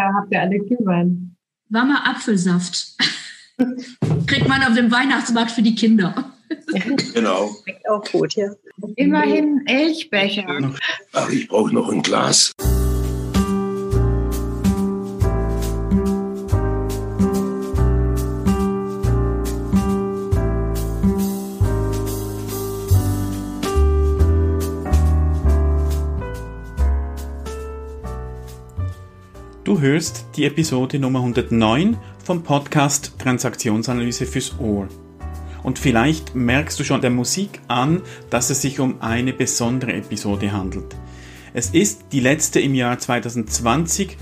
Da habt ihr alle Glühwein. Warmer Apfelsaft. Kriegt man auf dem Weihnachtsmarkt für die Kinder. Genau. Auch gut, ja. Immerhin Elchbecher. Ach, ich brauche noch ein Glas. Du hörst die Episode Nummer 109 vom Podcast Transaktionsanalyse fürs Ohr. Und vielleicht merkst du schon der Musik an, dass es sich um eine besondere Episode handelt. Es ist die letzte im Jahr 2020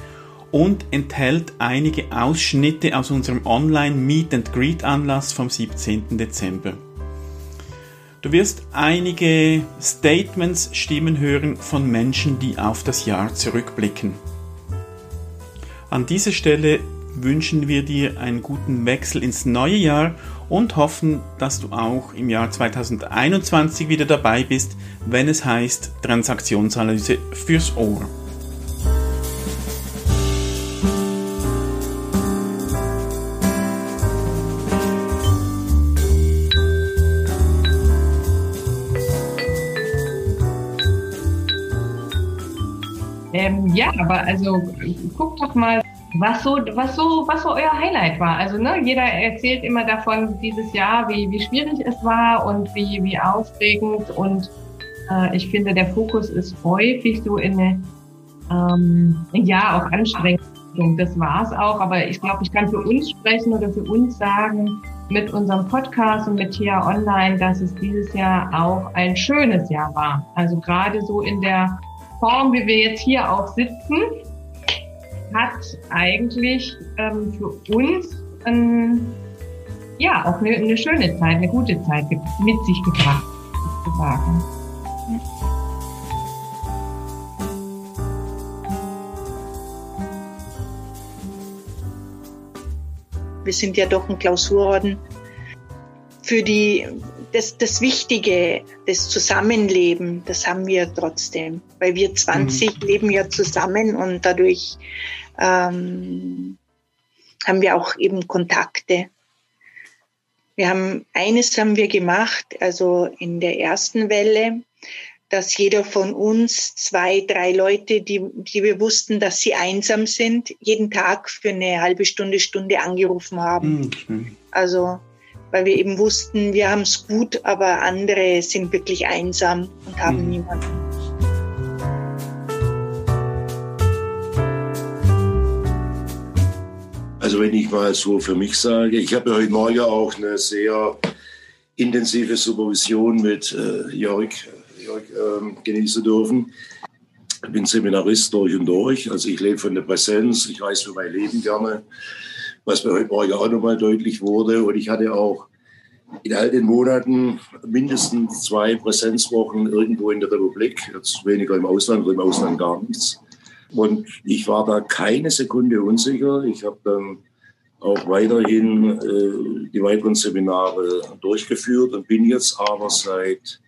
und enthält einige Ausschnitte aus unserem Online Meet and Greet Anlass vom 17. Dezember. Du wirst einige Statements, Stimmen hören von Menschen, die auf das Jahr zurückblicken. An dieser Stelle wünschen wir dir einen guten Wechsel ins neue Jahr und hoffen, dass du auch im Jahr 2021 wieder dabei bist, wenn es heißt Transaktionsanalyse fürs Ohr. Ähm, ja, aber also guckt doch mal, was so, was so, was so euer Highlight war. Also ne, jeder erzählt immer davon dieses Jahr, wie, wie schwierig es war und wie, wie aufregend. Und äh, ich finde, der Fokus ist häufig so in eine, ähm, ja, auch Anstrengung. Das war es auch. Aber ich glaube, ich kann für uns sprechen oder für uns sagen, mit unserem Podcast und mit TIA Online, dass es dieses Jahr auch ein schönes Jahr war. Also gerade so in der Form, wie wir jetzt hier auch sitzen, hat eigentlich ähm, für uns ähm, ja auch eine, eine, schöne Zeit, eine gute Zeit mit sich gebracht, sozusagen. Wir sind ja doch ein Klausurorden für die das, das Wichtige, das Zusammenleben, das haben wir trotzdem. Weil wir 20 mhm. leben ja zusammen und dadurch ähm, haben wir auch eben Kontakte. Wir haben eines haben wir gemacht, also in der ersten Welle, dass jeder von uns zwei, drei Leute, die, die wir wussten, dass sie einsam sind, jeden Tag für eine halbe Stunde, Stunde angerufen haben. Mhm. Also weil wir eben wussten, wir haben es gut, aber andere sind wirklich einsam und haben mhm. niemanden. Also wenn ich mal so für mich sage, ich habe ja heute Morgen auch eine sehr intensive Supervision mit äh, Jörg, Jörg ähm, genießen dürfen. Ich bin Seminarist durch und durch, also ich lebe von der Präsenz, ich weiß für mein Leben gerne was mir heute Morgen auch nochmal deutlich wurde. Und ich hatte auch in all den Monaten mindestens zwei Präsenzwochen irgendwo in der Republik, jetzt weniger im Ausland, im Ausland gar nichts. Und ich war da keine Sekunde unsicher. Ich habe dann auch weiterhin äh, die weiteren Seminare durchgeführt und bin jetzt aber seit,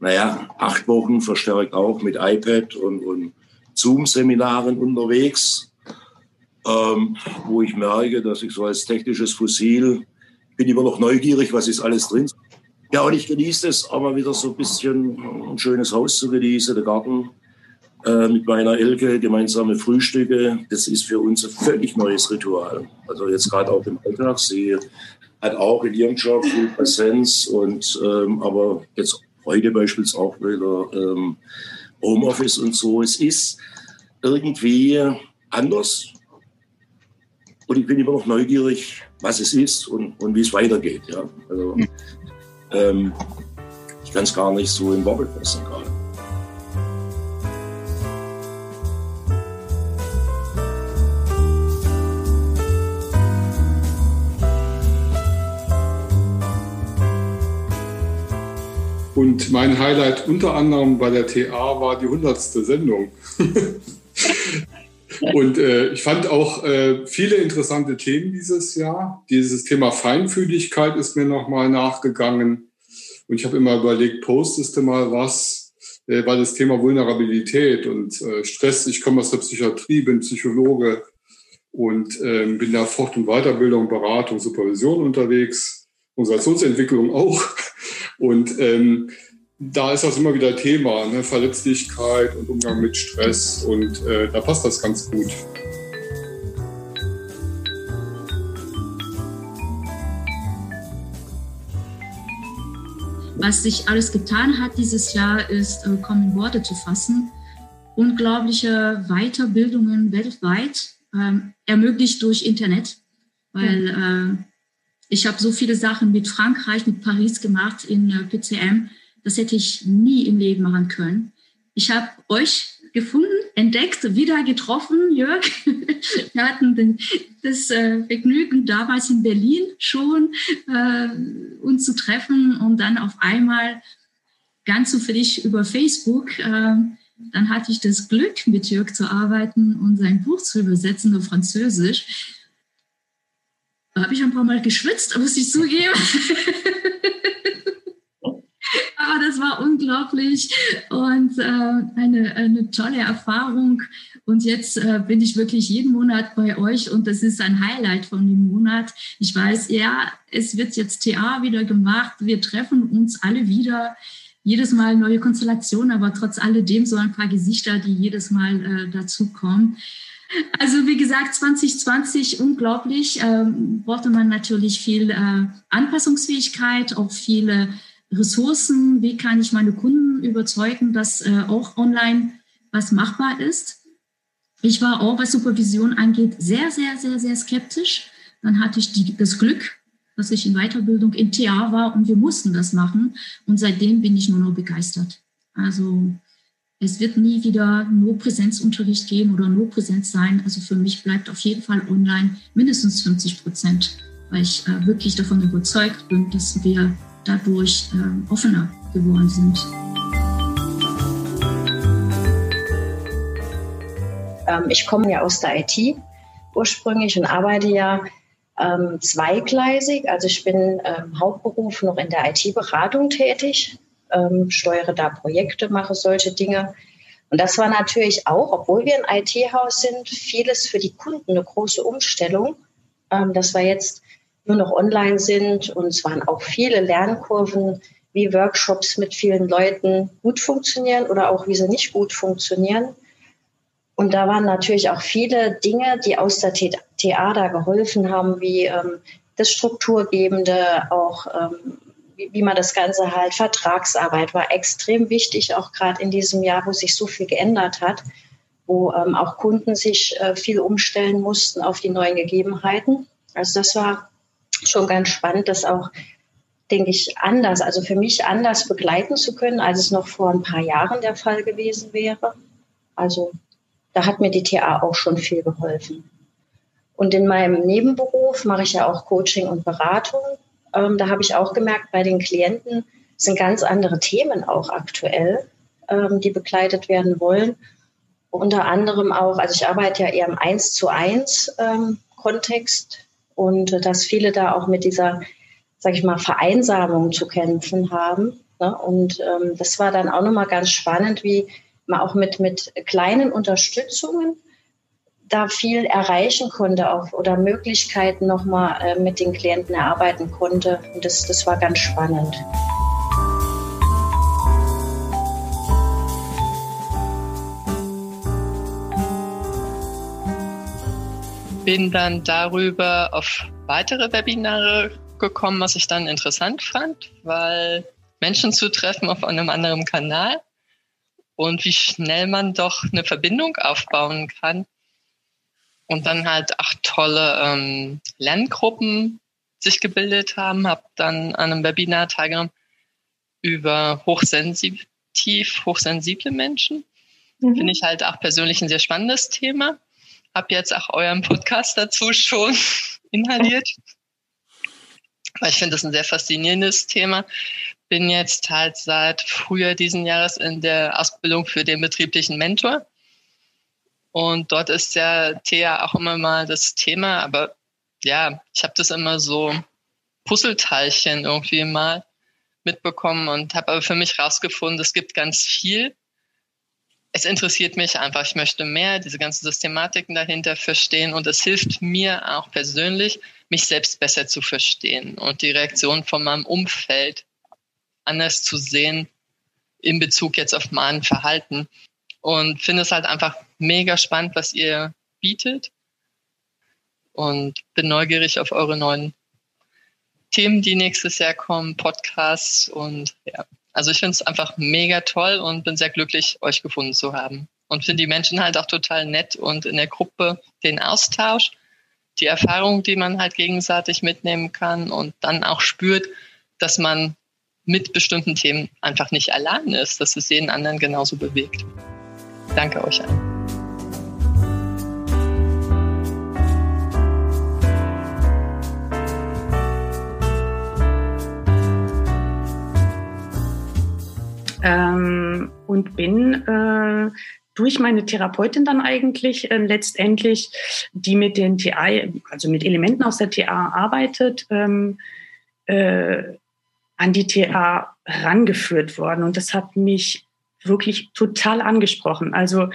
naja, acht Wochen verstärkt auch mit iPad und, und Zoom-Seminaren unterwegs ähm, wo ich merke, dass ich so als technisches Fossil bin immer noch neugierig, was ist alles drin. Ja, und ich genieße es, aber wieder so ein bisschen ein schönes Haus zu genießen, der Garten äh, mit meiner Elke, gemeinsame Frühstücke. Das ist für uns ein völlig neues Ritual. Also jetzt gerade auch im Alltag. Sie hat auch in ihrem Job viel Präsenz und ähm, aber jetzt heute beispielsweise auch wieder ähm, Homeoffice und so. Es ist irgendwie anders, und ich bin immer noch neugierig, was es ist und, und wie es weitergeht. Ja. Also, ähm, ich kann es gar nicht so in Worte fassen gerade. Und mein Highlight unter anderem bei der TA war die 100. Sendung. Und äh, ich fand auch äh, viele interessante Themen dieses Jahr. Dieses Thema Feinfühligkeit ist mir nochmal nachgegangen. Und ich habe immer überlegt, postest du mal was, äh, weil das Thema Vulnerabilität und äh, Stress, ich komme aus der Psychiatrie, bin Psychologe, und ähm, bin da Fort- und Weiterbildung, Beratung, Supervision unterwegs, Organisationsentwicklung auch. Und ähm, da ist das immer wieder Thema, ne? Verletzlichkeit und Umgang mit Stress und äh, da passt das ganz gut. Was sich alles getan hat dieses Jahr, ist äh, kaum Worte zu fassen. Unglaubliche Weiterbildungen weltweit, ähm, ermöglicht durch Internet, weil äh, ich habe so viele Sachen mit Frankreich, mit Paris gemacht in äh, PCM. Das hätte ich nie im Leben machen können. Ich habe euch gefunden, entdeckt, wieder getroffen, Jörg. Wir hatten das äh, Vergnügen, damals in Berlin schon äh, uns zu treffen und dann auf einmal ganz zufällig über Facebook. Äh, dann hatte ich das Glück, mit Jörg zu arbeiten und sein Buch zu übersetzen auf Französisch. Da habe ich ein paar Mal geschwitzt, muss ich zugeben. Das war unglaublich und äh, eine, eine tolle Erfahrung. Und jetzt äh, bin ich wirklich jeden Monat bei euch und das ist ein Highlight von dem Monat. Ich weiß, ja, es wird jetzt TA wieder gemacht. Wir treffen uns alle wieder. Jedes Mal neue Konstellationen, aber trotz alledem so ein paar Gesichter, die jedes Mal äh, dazukommen. Also wie gesagt, 2020 unglaublich. Ähm, brauchte man natürlich viel äh, Anpassungsfähigkeit, auch viele Ressourcen. Wie kann ich meine Kunden überzeugen, dass äh, auch online was machbar ist? Ich war auch, was Supervision angeht, sehr, sehr, sehr, sehr skeptisch. Dann hatte ich die, das Glück, dass ich in Weiterbildung in TA war und wir mussten das machen. Und seitdem bin ich nur noch begeistert. Also es wird nie wieder nur Präsenzunterricht geben oder nur Präsenz sein. Also für mich bleibt auf jeden Fall online mindestens 50 Prozent, weil ich äh, wirklich davon überzeugt bin, dass wir dadurch äh, offener geworden sind. Ähm, ich komme ja aus der IT ursprünglich und arbeite ja ähm, zweigleisig. Also ich bin ähm, Hauptberuf noch in der IT-Beratung tätig ähm, steuere da Projekte, mache solche Dinge. Und das war natürlich auch, obwohl wir ein IT-Haus sind, vieles für die Kunden eine große Umstellung, ähm, dass wir jetzt nur noch online sind. Und es waren auch viele Lernkurven, wie Workshops mit vielen Leuten gut funktionieren oder auch wie sie nicht gut funktionieren. Und da waren natürlich auch viele Dinge, die aus der da geholfen haben, wie ähm, das Strukturgebende, auch ähm, wie, wie man das Ganze halt, Vertragsarbeit war extrem wichtig, auch gerade in diesem Jahr, wo sich so viel geändert hat, wo ähm, auch Kunden sich äh, viel umstellen mussten auf die neuen Gegebenheiten. Also das war schon ganz spannend, das auch, denke ich, anders, also für mich anders begleiten zu können, als es noch vor ein paar Jahren der Fall gewesen wäre. Also da hat mir die TA auch schon viel geholfen. Und in meinem Nebenberuf mache ich ja auch Coaching und Beratung. Ähm, da habe ich auch gemerkt, bei den Klienten sind ganz andere Themen auch aktuell, ähm, die begleitet werden wollen. Unter anderem auch, also ich arbeite ja eher im Eins zu eins ähm, Kontext und dass viele da auch mit dieser, sag ich mal, Vereinsamung zu kämpfen haben. Ne? Und ähm, das war dann auch nochmal ganz spannend, wie man auch mit, mit kleinen Unterstützungen da viel erreichen konnte auch, oder Möglichkeiten nochmal äh, mit den Klienten erarbeiten konnte. Und das, das war ganz spannend. Bin dann darüber auf weitere Webinare gekommen, was ich dann interessant fand, weil Menschen zu treffen auf einem anderen Kanal und wie schnell man doch eine Verbindung aufbauen kann und dann halt acht tolle ähm, Lerngruppen sich gebildet haben, habe dann an einem Webinar teilgenommen über hochsensitiv, hochsensible Menschen. Mhm. Finde ich halt auch persönlich ein sehr spannendes Thema. Habe jetzt auch euren Podcast dazu schon inhaliert. Weil ich finde das ein sehr faszinierendes Thema. Bin jetzt halt seit Frühjahr diesen Jahres in der Ausbildung für den betrieblichen Mentor und dort ist ja Thea auch immer mal das Thema, aber ja, ich habe das immer so Puzzleteilchen irgendwie mal mitbekommen und habe aber für mich rausgefunden, es gibt ganz viel. Es interessiert mich einfach. Ich möchte mehr diese ganzen Systematiken dahinter verstehen und es hilft mir auch persönlich, mich selbst besser zu verstehen und die Reaktion von meinem Umfeld anders zu sehen in Bezug jetzt auf mein Verhalten. Und finde es halt einfach mega spannend, was ihr bietet. Und bin neugierig auf eure neuen Themen, die nächstes Jahr kommen, Podcasts und ja. Also ich finde es einfach mega toll und bin sehr glücklich, euch gefunden zu haben. Und finde die Menschen halt auch total nett und in der Gruppe den Austausch, die Erfahrung, die man halt gegenseitig mitnehmen kann und dann auch spürt, dass man mit bestimmten Themen einfach nicht allein ist, dass es jeden anderen genauso bewegt. Danke euch allen. Und bin äh, durch meine Therapeutin dann eigentlich äh, letztendlich, die mit den TA, also mit Elementen aus der TA arbeitet, ähm, äh, an die TA rangeführt worden. Und das hat mich wirklich total angesprochen. Also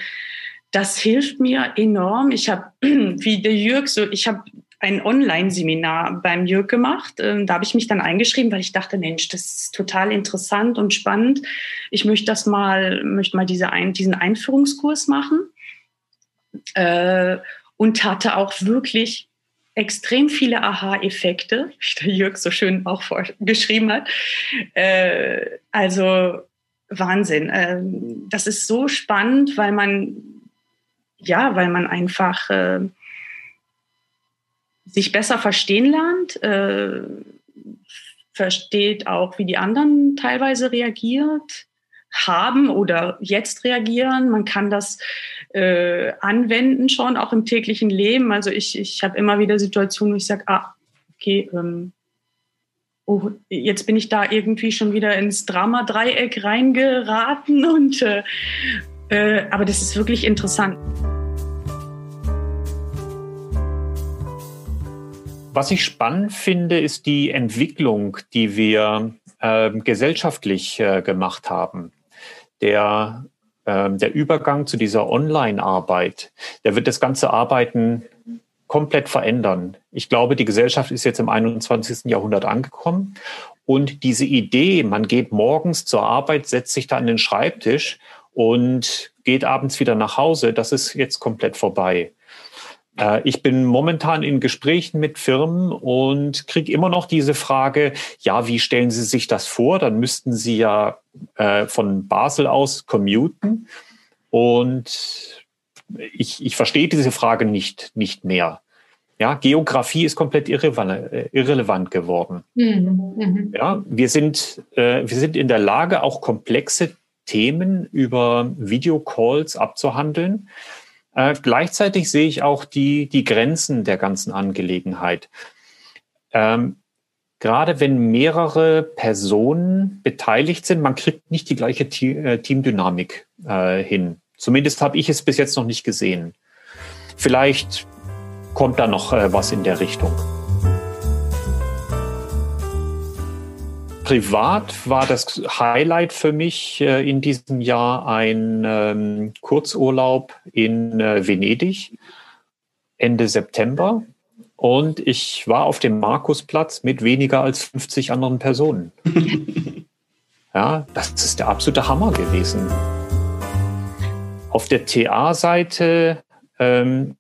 das hilft mir enorm. Ich habe, wie der Jürg, so ich habe ein Online-Seminar beim Jörg gemacht. Ähm, da habe ich mich dann eingeschrieben, weil ich dachte, Mensch, das ist total interessant und spannend. Ich möchte das mal, möchte mal diese ein, diesen Einführungskurs machen. Äh, und hatte auch wirklich extrem viele Aha-Effekte, wie der Jörg so schön auch geschrieben hat. Äh, also Wahnsinn. Äh, das ist so spannend, weil man, ja, weil man einfach äh, sich besser verstehen lernt, äh, versteht auch, wie die anderen teilweise reagiert haben oder jetzt reagieren. Man kann das äh, anwenden schon auch im täglichen Leben. Also ich, ich habe immer wieder Situationen, wo ich sage, ah, okay, ähm, oh, jetzt bin ich da irgendwie schon wieder ins Drama-Dreieck reingeraten und äh, äh, aber das ist wirklich interessant. Was ich spannend finde, ist die Entwicklung, die wir äh, gesellschaftlich äh, gemacht haben. Der, äh, der Übergang zu dieser Online-Arbeit, der wird das ganze Arbeiten komplett verändern. Ich glaube, die Gesellschaft ist jetzt im 21. Jahrhundert angekommen und diese Idee, man geht morgens zur Arbeit, setzt sich da an den Schreibtisch und geht abends wieder nach Hause, das ist jetzt komplett vorbei. Äh, ich bin momentan in Gesprächen mit Firmen und kriege immer noch diese Frage, ja, wie stellen Sie sich das vor? Dann müssten Sie ja äh, von Basel aus commuten. Und ich, ich verstehe diese Frage nicht, nicht mehr. Ja, Geografie ist komplett irrelevant, äh, irrelevant geworden. Mhm. mhm. Ja, wir sind, äh, wir sind in der Lage, auch komplexe Themen über Videocalls abzuhandeln. Äh, gleichzeitig sehe ich auch die, die Grenzen der ganzen Angelegenheit. Ähm, gerade wenn mehrere Personen beteiligt sind, man kriegt nicht die gleiche äh, Teamdynamik äh, hin. Zumindest habe ich es bis jetzt noch nicht gesehen. Vielleicht kommt da noch äh, was in der Richtung. Privat war das Highlight für mich äh, in diesem Jahr ein ähm, Kurzurlaub in äh, Venedig Ende September. Und ich war auf dem Markusplatz mit weniger als 50 anderen Personen. ja, das ist der absolute Hammer gewesen. Auf der TA-Seite ähm,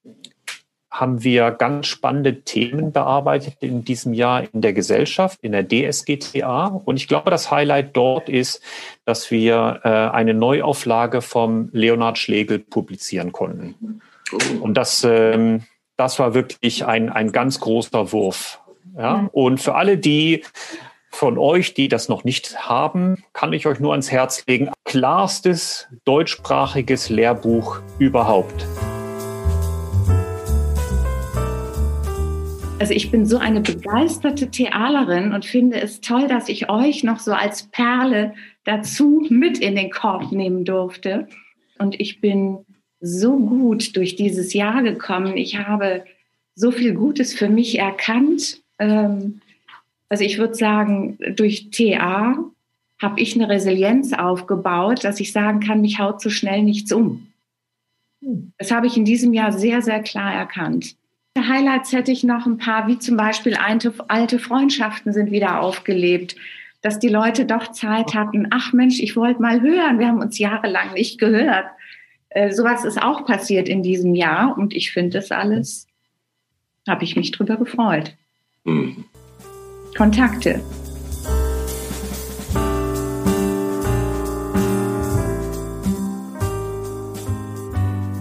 haben wir ganz spannende Themen bearbeitet in diesem Jahr in der Gesellschaft, in der DSGTA. Und ich glaube, das Highlight dort ist, dass wir äh, eine Neuauflage vom Leonhard Schlegel publizieren konnten. Oh. Und das, ähm, das war wirklich ein, ein ganz großer Wurf. Ja? Und für alle, die von euch, die das noch nicht haben, kann ich euch nur ans Herz legen. Klarstes deutschsprachiges Lehrbuch überhaupt. Also ich bin so eine begeisterte Thealerin und finde es toll, dass ich euch noch so als Perle dazu mit in den Korb nehmen durfte. Und ich bin so gut durch dieses Jahr gekommen. Ich habe so viel Gutes für mich erkannt. Ähm, also ich würde sagen, durch TA habe ich eine Resilienz aufgebaut, dass ich sagen kann, mich haut so schnell nichts um. Das habe ich in diesem Jahr sehr, sehr klar erkannt. Highlights hätte ich noch ein paar, wie zum Beispiel alte, Freundschaften sind wieder aufgelebt, dass die Leute doch Zeit hatten. Ach Mensch, ich wollte mal hören. Wir haben uns jahrelang nicht gehört. Äh, sowas ist auch passiert in diesem Jahr und ich finde das alles, habe ich mich drüber gefreut. Mhm. Kontakte.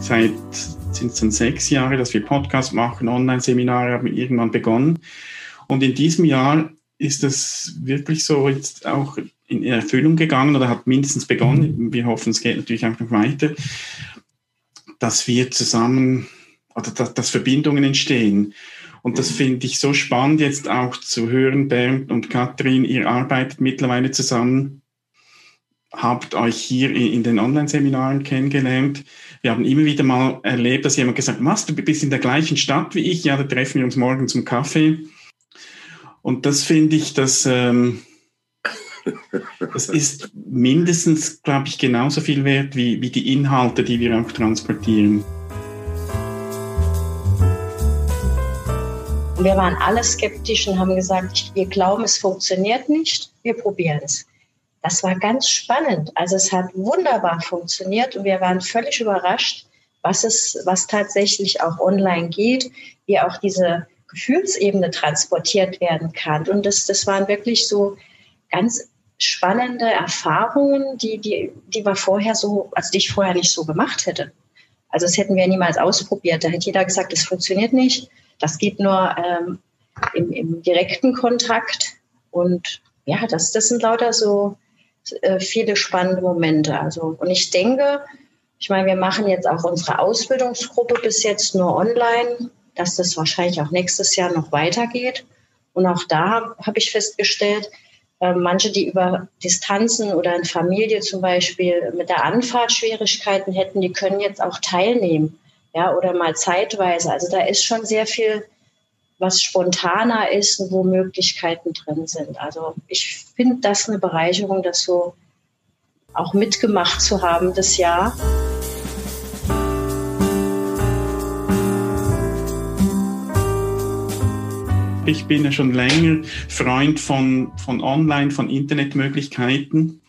Seit sind es dann sechs Jahre, dass wir Podcasts machen, Online-Seminare haben irgendwann begonnen. Und in diesem Jahr ist das wirklich so jetzt auch in Erfüllung gegangen oder hat mindestens begonnen. Mhm. Wir hoffen, es geht natürlich auch noch weiter, dass wir zusammen oder dass, dass Verbindungen entstehen. Und das mhm. finde ich so spannend, jetzt auch zu hören, Bernd und Katrin, ihr arbeitet mittlerweile zusammen, habt euch hier in den Online-Seminaren kennengelernt. Wir haben immer wieder mal erlebt, dass jemand gesagt hat, was, du bist in der gleichen Stadt wie ich, ja, da treffen wir uns morgen zum Kaffee. Und das finde ich, dass ähm, das ist mindestens, glaube ich, genauso viel wert wie, wie die Inhalte, die wir auch transportieren. Wir waren alle skeptisch und haben gesagt, wir glauben, es funktioniert nicht, wir probieren es. Das war ganz spannend. Also es hat wunderbar funktioniert und wir waren völlig überrascht, was es, was tatsächlich auch online geht, wie auch diese Gefühlsebene transportiert werden kann. Und das, das waren wirklich so ganz spannende Erfahrungen, die, die, die wir vorher so, also ich vorher nicht so gemacht hätte. Also das hätten wir niemals ausprobiert. Da hätte jeder gesagt, das funktioniert nicht. Das geht nur ähm, im, im direkten Kontakt. Und ja, das, das sind lauter so äh, viele spannende Momente. Also, und ich denke, ich meine, wir machen jetzt auch unsere Ausbildungsgruppe bis jetzt nur online dass das wahrscheinlich auch nächstes Jahr noch weitergeht. Und auch da habe ich festgestellt, äh, manche, die über Distanzen oder in Familie zum Beispiel mit der Anfahrt Schwierigkeiten hätten, die können jetzt auch teilnehmen. Ja, oder mal zeitweise. Also da ist schon sehr viel, was spontaner ist und wo Möglichkeiten drin sind. Also ich finde das eine Bereicherung, das so auch mitgemacht zu haben das Jahr. Ich bin ja schon länger Freund von, von Online, von Internetmöglichkeiten.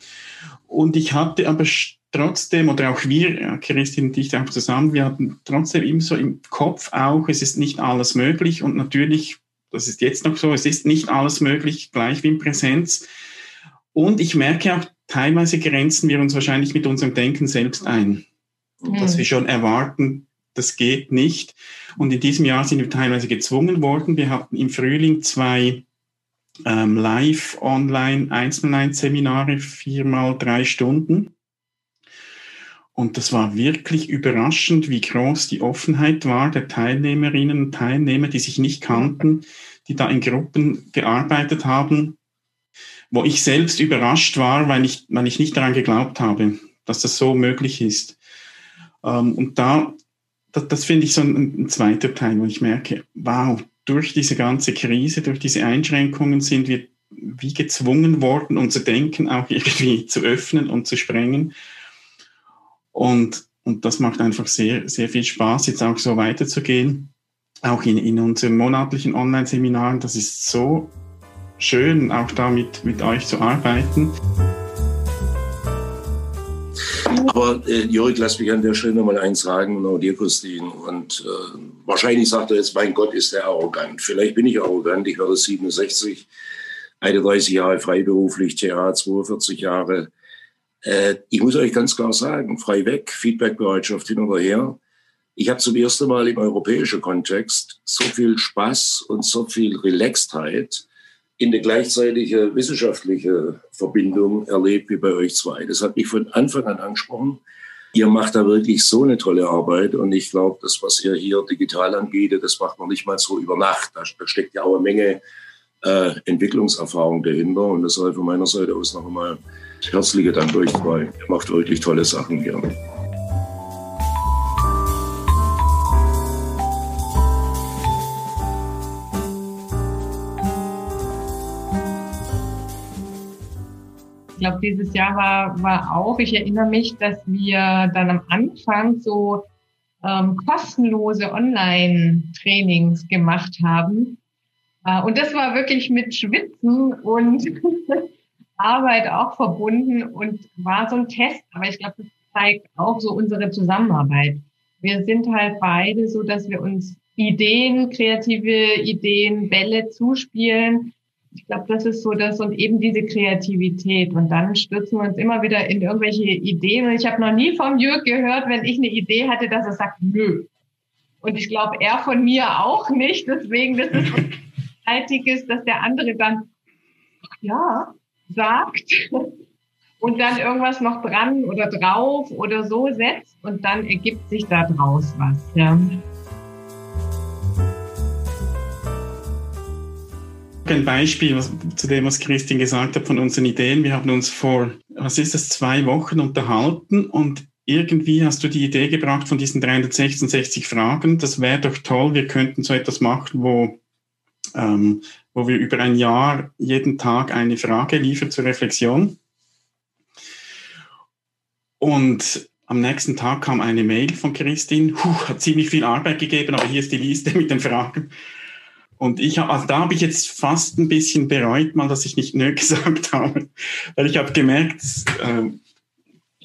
Und ich hatte aber trotzdem, oder auch wir, Christine und ich auch zusammen, wir hatten trotzdem immer so im Kopf auch, es ist nicht alles möglich. Und natürlich, das ist jetzt noch so, es ist nicht alles möglich, gleich wie in Präsenz. Und ich merke auch, teilweise grenzen wir uns wahrscheinlich mit unserem Denken selbst ein. Mhm. Dass wir schon erwarten, das geht nicht. Und in diesem Jahr sind wir teilweise gezwungen worden. Wir hatten im Frühling zwei ähm, Live-Online-Einzelnein-Seminare, viermal drei Stunden. Und das war wirklich überraschend, wie groß die Offenheit war der Teilnehmerinnen und Teilnehmer, die sich nicht kannten, die da in Gruppen gearbeitet haben, wo ich selbst überrascht war, weil ich, weil ich nicht daran geglaubt habe, dass das so möglich ist. Ähm, und da das, das finde ich so ein, ein zweiter Teil, wo ich merke, wow, durch diese ganze Krise, durch diese Einschränkungen sind wir wie gezwungen worden, unser Denken auch irgendwie zu öffnen und zu sprengen. Und, und das macht einfach sehr, sehr viel Spaß, jetzt auch so weiterzugehen. Auch in, in unseren monatlichen Online-Seminaren. Das ist so schön, auch da mit, mit euch zu arbeiten. Aber äh, Jörg, lass mich an der Stelle noch mal eins sagen, auch dir, Christine. Und äh, wahrscheinlich sagt er jetzt, mein Gott, ist der arrogant. Vielleicht bin ich arrogant. Ich werde 67, 31 Jahre freiberuflich, TA 42 Jahre. Äh, ich muss euch ganz klar sagen, frei weg, Feedbackbereitschaft hin oder her. Ich habe zum ersten Mal im europäischen Kontext so viel Spaß und so viel Relaxedheit in eine gleichzeitige wissenschaftliche Verbindung erlebt wie bei euch zwei. Das hat mich von Anfang an angesprochen. Ihr macht da wirklich so eine tolle Arbeit und ich glaube, das, was ihr hier digital anbietet, das macht man nicht mal so über Nacht. Da, steckt ja auch eine Menge äh, Entwicklungserfahrung dahinter und deshalb von meiner Seite aus noch einmal herzliche Dank euch zwei. Ihr macht wirklich tolle Sachen hier. glaube, dieses Jahr war, war auch, ich erinnere mich, dass wir dann am Anfang so ähm, kostenlose Online-Trainings gemacht haben. Äh, und das war wirklich mit Schwitzen und Arbeit auch verbunden und war so ein Test. Aber ich glaube, das zeigt auch so unsere Zusammenarbeit. Wir sind halt beide so, dass wir uns Ideen, kreative Ideen, Bälle zuspielen. Ich glaube, das ist so das und eben diese Kreativität. Und dann stürzen wir uns immer wieder in irgendwelche Ideen. Und ich habe noch nie vom Jörg gehört, wenn ich eine Idee hatte, dass er sagt, nö. Und ich glaube, er von mir auch nicht. Deswegen, das ist Einziges, dass der andere dann, ja, sagt und dann irgendwas noch dran oder drauf oder so setzt und dann ergibt sich da draus was. Ja. Ein Beispiel was, zu dem, was Christine gesagt hat von unseren Ideen. Wir haben uns vor, was ist das, zwei Wochen unterhalten und irgendwie hast du die Idee gebracht von diesen 366 Fragen. Das wäre doch toll, wir könnten so etwas machen, wo ähm, wo wir über ein Jahr jeden Tag eine Frage liefern zur Reflexion. Und am nächsten Tag kam eine Mail von Christine, Puh, hat ziemlich viel Arbeit gegeben, aber hier ist die Liste mit den Fragen. Und ich habe, also da habe ich jetzt fast ein bisschen bereut, mal, dass ich nicht nö gesagt habe, weil ich habe gemerkt, es äh,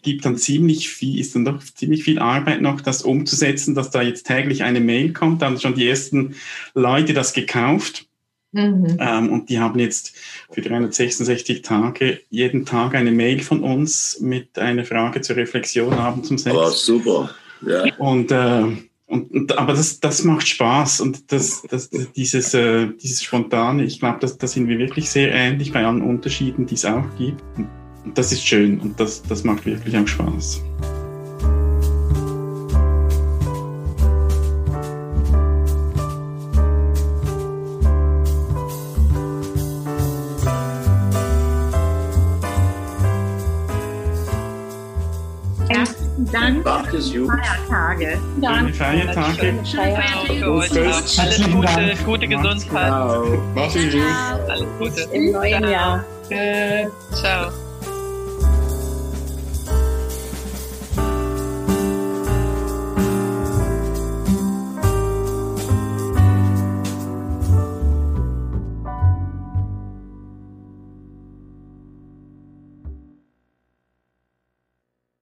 gibt dann ziemlich viel, ist dann doch ziemlich viel Arbeit noch, das umzusetzen, dass da jetzt täglich eine Mail kommt. Da haben schon die ersten Leute das gekauft. Mhm. Ähm, und die haben jetzt für 366 Tage jeden Tag eine Mail von uns mit einer Frage zur Reflexion abends um sechs. Oh, super. Ja. Und, äh, und, und, aber das, das macht Spaß und das, das, dieses, äh, dieses Spontane, ich glaube, da das sind wir wirklich sehr ähnlich bei allen Unterschieden, die es auch gibt. Und das ist schön und das, das macht wirklich auch Spaß. Dank. Macht es gut. Feiertage. Schöne Feiertage. Schöne Feiertage für euch auch. Alles Gute, gute Gesundheit. Macht's gut. Alles Gute. Im neuen. Jahr. Ciao.